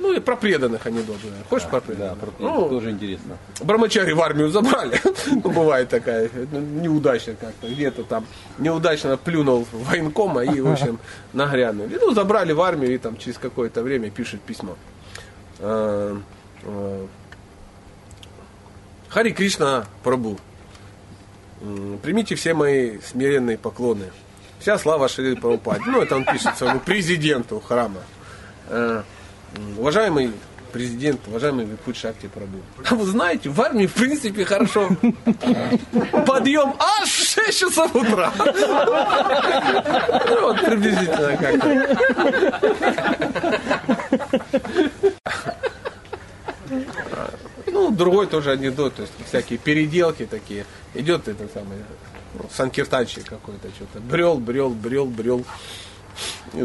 Ну и про преданных анекдот. наверное. Хочешь про преданных? Да, про Ну, тоже интересно. Брамачари в армию забрали. Ну, бывает такая, ну, неудачно как-то. Где-то там неудачно плюнул военкома и, в общем, нагрянул. И, ну, забрали в армию и там через какое-то время пишет письмо. Э, э, Хари Кришна Прабу. Примите все мои смиренные поклоны. Вся слава Шри Прабхупаде. Ну, это он пишет своему президенту храма. Уважаемый президент, уважаемый Викут Шакти Прабу. А вы знаете, в армии, в принципе, хорошо. Подъем аж в 6 часов утра. Ну, вот приблизительно как-то. Ну, другой тоже анекдот, то есть всякие переделки такие. Идет этот самый ну, какой-то, что-то брел, брел, брел, брел.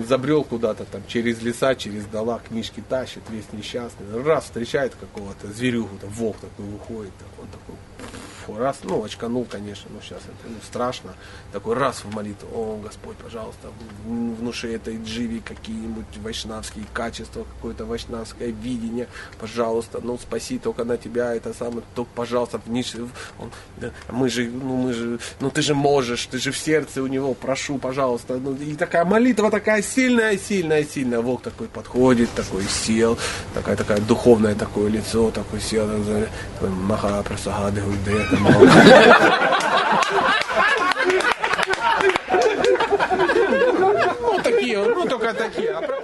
Забрел куда-то там через леса, через дола, книжки тащит, весь несчастный. Раз встречает какого-то зверюгу, там волк такой выходит, так, он такой фу, раз, ну, очканул, конечно, но сейчас это ну, страшно. Такой раз в молитву, о, Господь, пожалуйста, внуши этой дживи какие-нибудь вайшнавские качества, какое-то вайшнавское видение, пожалуйста, ну, спаси только на тебя, это самое, только, пожалуйста, вниз, он, да, мы же, ну, мы же, ну, ты же можешь, ты же в сердце у него, прошу, пожалуйста, ну, и такая молитва такая сильная, сильная, сильная, волк такой подходит, такой сел, такая, такая духовное такое лицо, такой сел, такой, маха, прасагады, гуйде, там, ну, такие, ну, только такие. А про